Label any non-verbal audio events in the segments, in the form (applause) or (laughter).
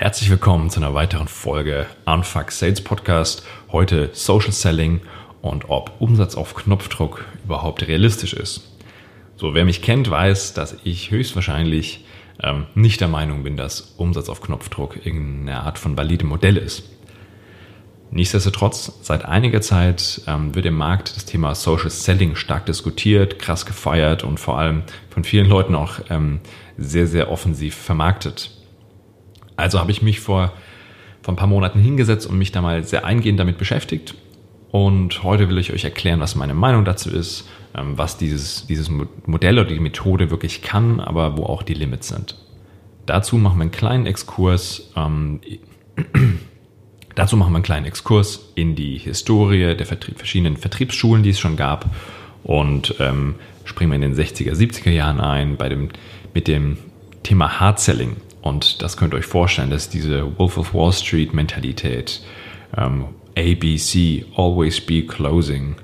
Herzlich willkommen zu einer weiteren Folge Unfuck Sales Podcast. Heute Social Selling und ob Umsatz auf Knopfdruck überhaupt realistisch ist. So, wer mich kennt, weiß, dass ich höchstwahrscheinlich ähm, nicht der Meinung bin, dass Umsatz auf Knopfdruck irgendeine Art von validem Modell ist. Nichtsdestotrotz, seit einiger Zeit ähm, wird im Markt das Thema Social Selling stark diskutiert, krass gefeiert und vor allem von vielen Leuten auch ähm, sehr, sehr offensiv vermarktet. Also habe ich mich vor, vor ein paar Monaten hingesetzt und mich da mal sehr eingehend damit beschäftigt. Und heute will ich euch erklären, was meine Meinung dazu ist, ähm, was dieses, dieses Modell oder die Methode wirklich kann, aber wo auch die Limits sind. Dazu machen wir einen kleinen Exkurs. Ähm, dazu machen wir einen kleinen Exkurs in die Historie der Vertrieb, verschiedenen Vertriebsschulen, die es schon gab. Und ähm, springen wir in den 60er, 70er Jahren ein bei dem, mit dem Thema Hard Selling. Und das könnt ihr euch vorstellen, dass diese Wolf of Wall Street Mentalität, ähm, ABC, always be closing,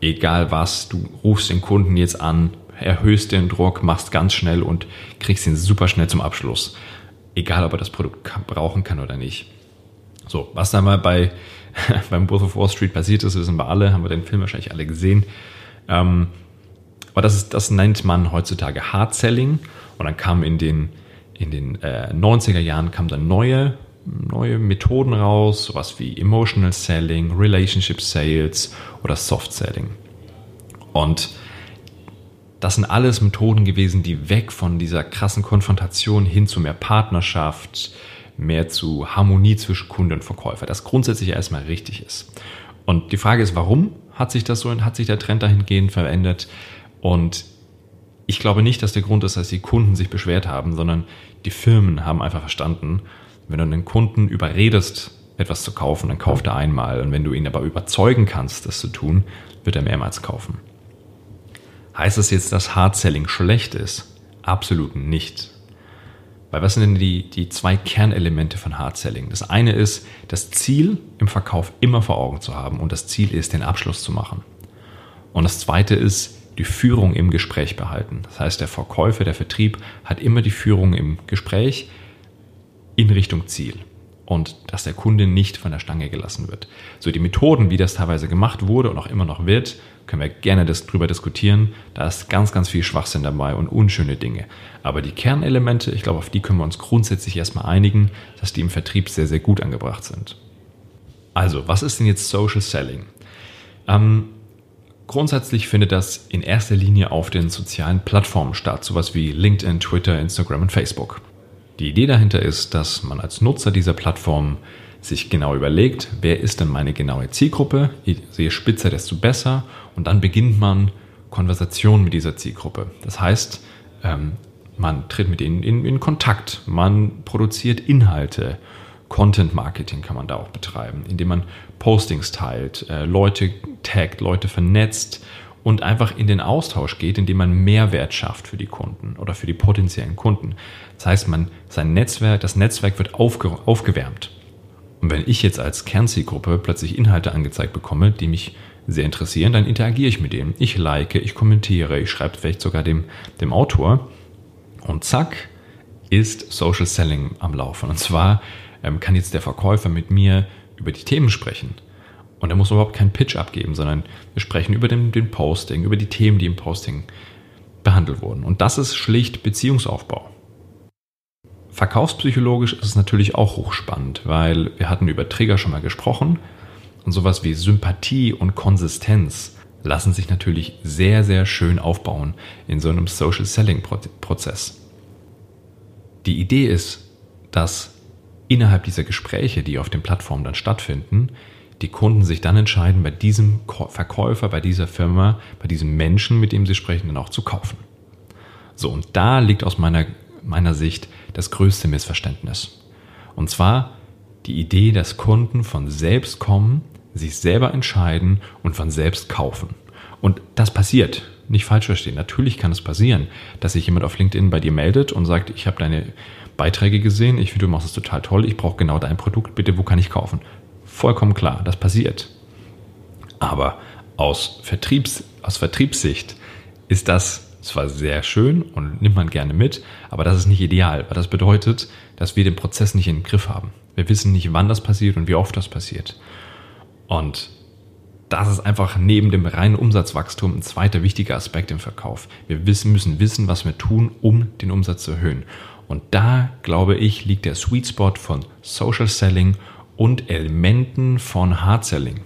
egal was, du rufst den Kunden jetzt an, erhöhst den Druck, machst ganz schnell und kriegst ihn super schnell zum Abschluss. Egal, ob er das Produkt brauchen kann oder nicht. So, was da mal bei, (laughs) beim Wolf of Wall Street passiert ist, wissen wir alle, haben wir den Film wahrscheinlich alle gesehen. Ähm, aber das, ist, das nennt man heutzutage Hard Selling. Und dann kam in den in den äh, 90er Jahren kamen dann neue, neue Methoden raus, sowas wie Emotional Selling, Relationship Sales oder Soft Selling. Und das sind alles Methoden gewesen, die weg von dieser krassen Konfrontation hin zu mehr Partnerschaft, mehr zu Harmonie zwischen Kunde und Verkäufer, das grundsätzlich erstmal richtig ist. Und die Frage ist, warum hat sich das so, hat sich der Trend dahingehend verändert? Und ich glaube nicht, dass der Grund ist, dass die Kunden sich beschwert haben, sondern die Firmen haben einfach verstanden, wenn du einen Kunden überredest, etwas zu kaufen, dann kauft er einmal. Und wenn du ihn aber überzeugen kannst, das zu tun, wird er mehrmals kaufen. Heißt das jetzt, dass Hard Selling schlecht ist? Absolut nicht. Weil was sind denn die, die zwei Kernelemente von Hard Selling? Das eine ist, das Ziel im Verkauf immer vor Augen zu haben und das Ziel ist, den Abschluss zu machen. Und das zweite ist, die Führung im Gespräch behalten. Das heißt, der Verkäufer, der Vertrieb hat immer die Führung im Gespräch in Richtung Ziel und dass der Kunde nicht von der Stange gelassen wird. So die Methoden, wie das teilweise gemacht wurde und auch immer noch wird, können wir gerne das, drüber diskutieren. Da ist ganz, ganz viel Schwachsinn dabei und unschöne Dinge. Aber die Kernelemente, ich glaube, auf die können wir uns grundsätzlich erstmal einigen, dass die im Vertrieb sehr, sehr gut angebracht sind. Also, was ist denn jetzt Social Selling? Ähm, Grundsätzlich findet das in erster Linie auf den sozialen Plattformen statt, sowas wie LinkedIn, Twitter, Instagram und Facebook. Die Idee dahinter ist, dass man als Nutzer dieser Plattformen sich genau überlegt, wer ist denn meine genaue Zielgruppe, je spitzer, desto besser und dann beginnt man Konversationen mit dieser Zielgruppe. Das heißt, ähm, man tritt mit ihnen in, in Kontakt, man produziert Inhalte, Content Marketing kann man da auch betreiben, indem man Postings teilt, äh, Leute taggt, Leute vernetzt und einfach in den Austausch geht, indem man Mehrwert schafft für die Kunden oder für die potenziellen Kunden. Das heißt, man, sein Netzwerk, das Netzwerk wird aufge, aufgewärmt. Und wenn ich jetzt als Kernzielgruppe plötzlich Inhalte angezeigt bekomme, die mich sehr interessieren, dann interagiere ich mit denen. Ich like, ich kommentiere, ich schreibe vielleicht sogar dem, dem Autor. Und zack, ist Social Selling am Laufen. Und zwar ähm, kann jetzt der Verkäufer mit mir über die Themen sprechen. Und er muss überhaupt keinen Pitch abgeben, sondern wir sprechen über den, den Posting, über die Themen, die im Posting behandelt wurden. Und das ist schlicht Beziehungsaufbau. Verkaufspsychologisch ist es natürlich auch hochspannend, weil wir hatten über Trigger schon mal gesprochen und sowas wie Sympathie und Konsistenz lassen sich natürlich sehr, sehr schön aufbauen in so einem Social Selling Prozess. Die Idee ist, dass innerhalb dieser Gespräche, die auf den Plattformen dann stattfinden, die Kunden sich dann entscheiden, bei diesem Verkäufer, bei dieser Firma, bei diesem Menschen, mit dem sie sprechen, dann auch zu kaufen. So, und da liegt aus meiner, meiner Sicht das größte Missverständnis. Und zwar die Idee, dass Kunden von selbst kommen, sich selber entscheiden und von selbst kaufen. Und das passiert. Nicht falsch verstehen. Natürlich kann es passieren, dass sich jemand auf LinkedIn bei dir meldet und sagt, ich habe deine Beiträge gesehen, ich finde, du machst es total toll, ich brauche genau dein Produkt, bitte, wo kann ich kaufen? Vollkommen klar, das passiert. Aber aus, Vertriebs, aus Vertriebssicht ist das zwar sehr schön und nimmt man gerne mit, aber das ist nicht ideal, weil das bedeutet, dass wir den Prozess nicht im Griff haben. Wir wissen nicht, wann das passiert und wie oft das passiert. Und das ist einfach neben dem reinen Umsatzwachstum ein zweiter wichtiger Aspekt im Verkauf. Wir wissen, müssen wissen, was wir tun, um den Umsatz zu erhöhen. Und da, glaube ich, liegt der Sweet Spot von Social Selling und Elementen von Hard Selling.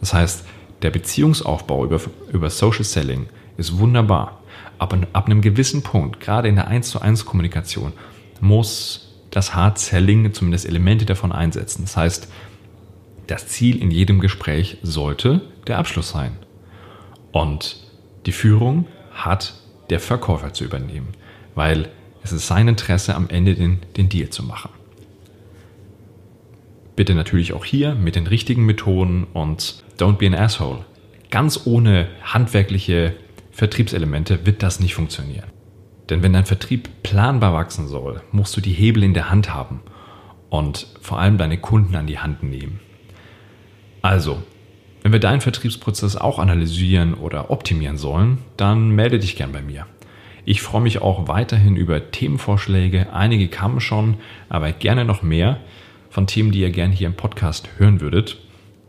Das heißt, der Beziehungsaufbau über, über Social Selling ist wunderbar. Aber ab einem gewissen Punkt, gerade in der 1 zu 1 Kommunikation, muss das Hard Selling zumindest Elemente davon einsetzen. Das heißt, das Ziel in jedem Gespräch sollte der Abschluss sein. Und die Führung hat der Verkäufer zu übernehmen, weil es ist sein Interesse, am Ende den, den Deal zu machen. Bitte natürlich auch hier mit den richtigen Methoden und don't be an asshole. Ganz ohne handwerkliche Vertriebselemente wird das nicht funktionieren. Denn wenn dein Vertrieb planbar wachsen soll, musst du die Hebel in der Hand haben und vor allem deine Kunden an die Hand nehmen. Also, wenn wir deinen Vertriebsprozess auch analysieren oder optimieren sollen, dann melde dich gern bei mir. Ich freue mich auch weiterhin über Themenvorschläge. Einige kamen schon, aber gerne noch mehr von Themen, die ihr gerne hier im Podcast hören würdet.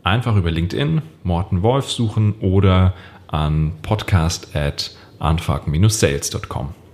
Einfach über LinkedIn Morten Wolf suchen oder an podcast at anfang-sales.com.